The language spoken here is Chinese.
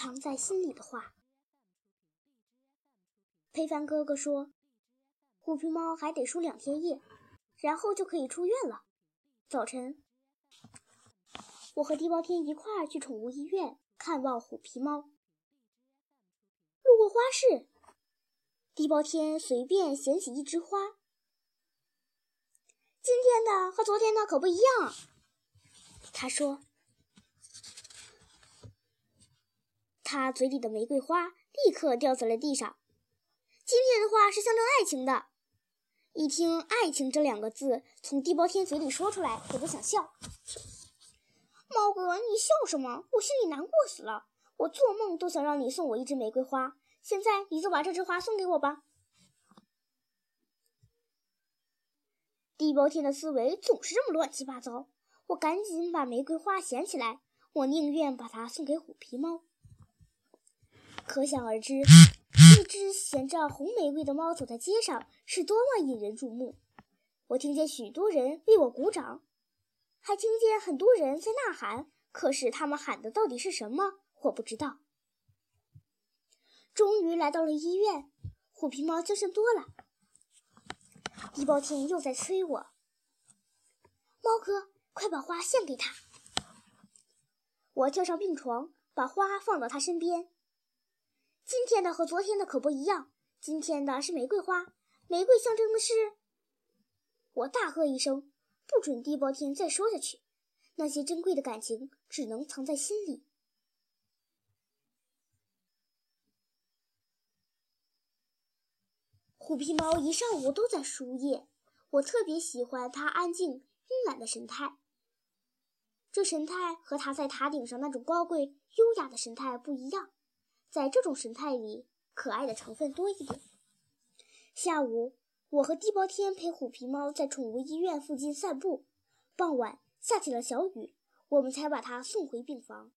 藏在心里的话。裴凡哥哥说：“虎皮猫还得输两天液，然后就可以出院了。”早晨，我和地包天一块儿去宠物医院看望虎皮猫。路过花市，地包天随便捡起一枝花。今天的和昨天的可不一样，他说。他嘴里的玫瑰花立刻掉在了地上。今天的话是象征爱情的。一听“爱情”这两个字从地包天嘴里说出来，我都想笑。猫哥，你笑什么？我心里难过死了。我做梦都想让你送我一支玫瑰花。现在你就把这枝花送给我吧。地包天的思维总是这么乱七八糟。我赶紧把玫瑰花捡起来。我宁愿把它送给虎皮猫。可想而知，一只衔着红玫瑰的猫走在街上是多么引人注目。我听见许多人为我鼓掌，还听见很多人在呐喊。可是他们喊的到底是什么，我不知道。终于来到了医院，虎皮猫精神多了。地包天又在催我：“猫哥，快把花献给他。”我跳上病床，把花放到他身边。今天的和昨天的可不一样。今天的是玫瑰花，玫瑰象征的是……我大喝一声，不准地包天再说下去。那些珍贵的感情只能藏在心里。虎皮猫一上午都在输液，我特别喜欢它安静、慵懒的神态。这神态和它在塔顶上那种高贵、优雅的神态不一样。在这种神态里，可爱的成分多一点。下午，我和地包天陪虎皮猫在宠物医院附近散步。傍晚下起了小雨，我们才把它送回病房。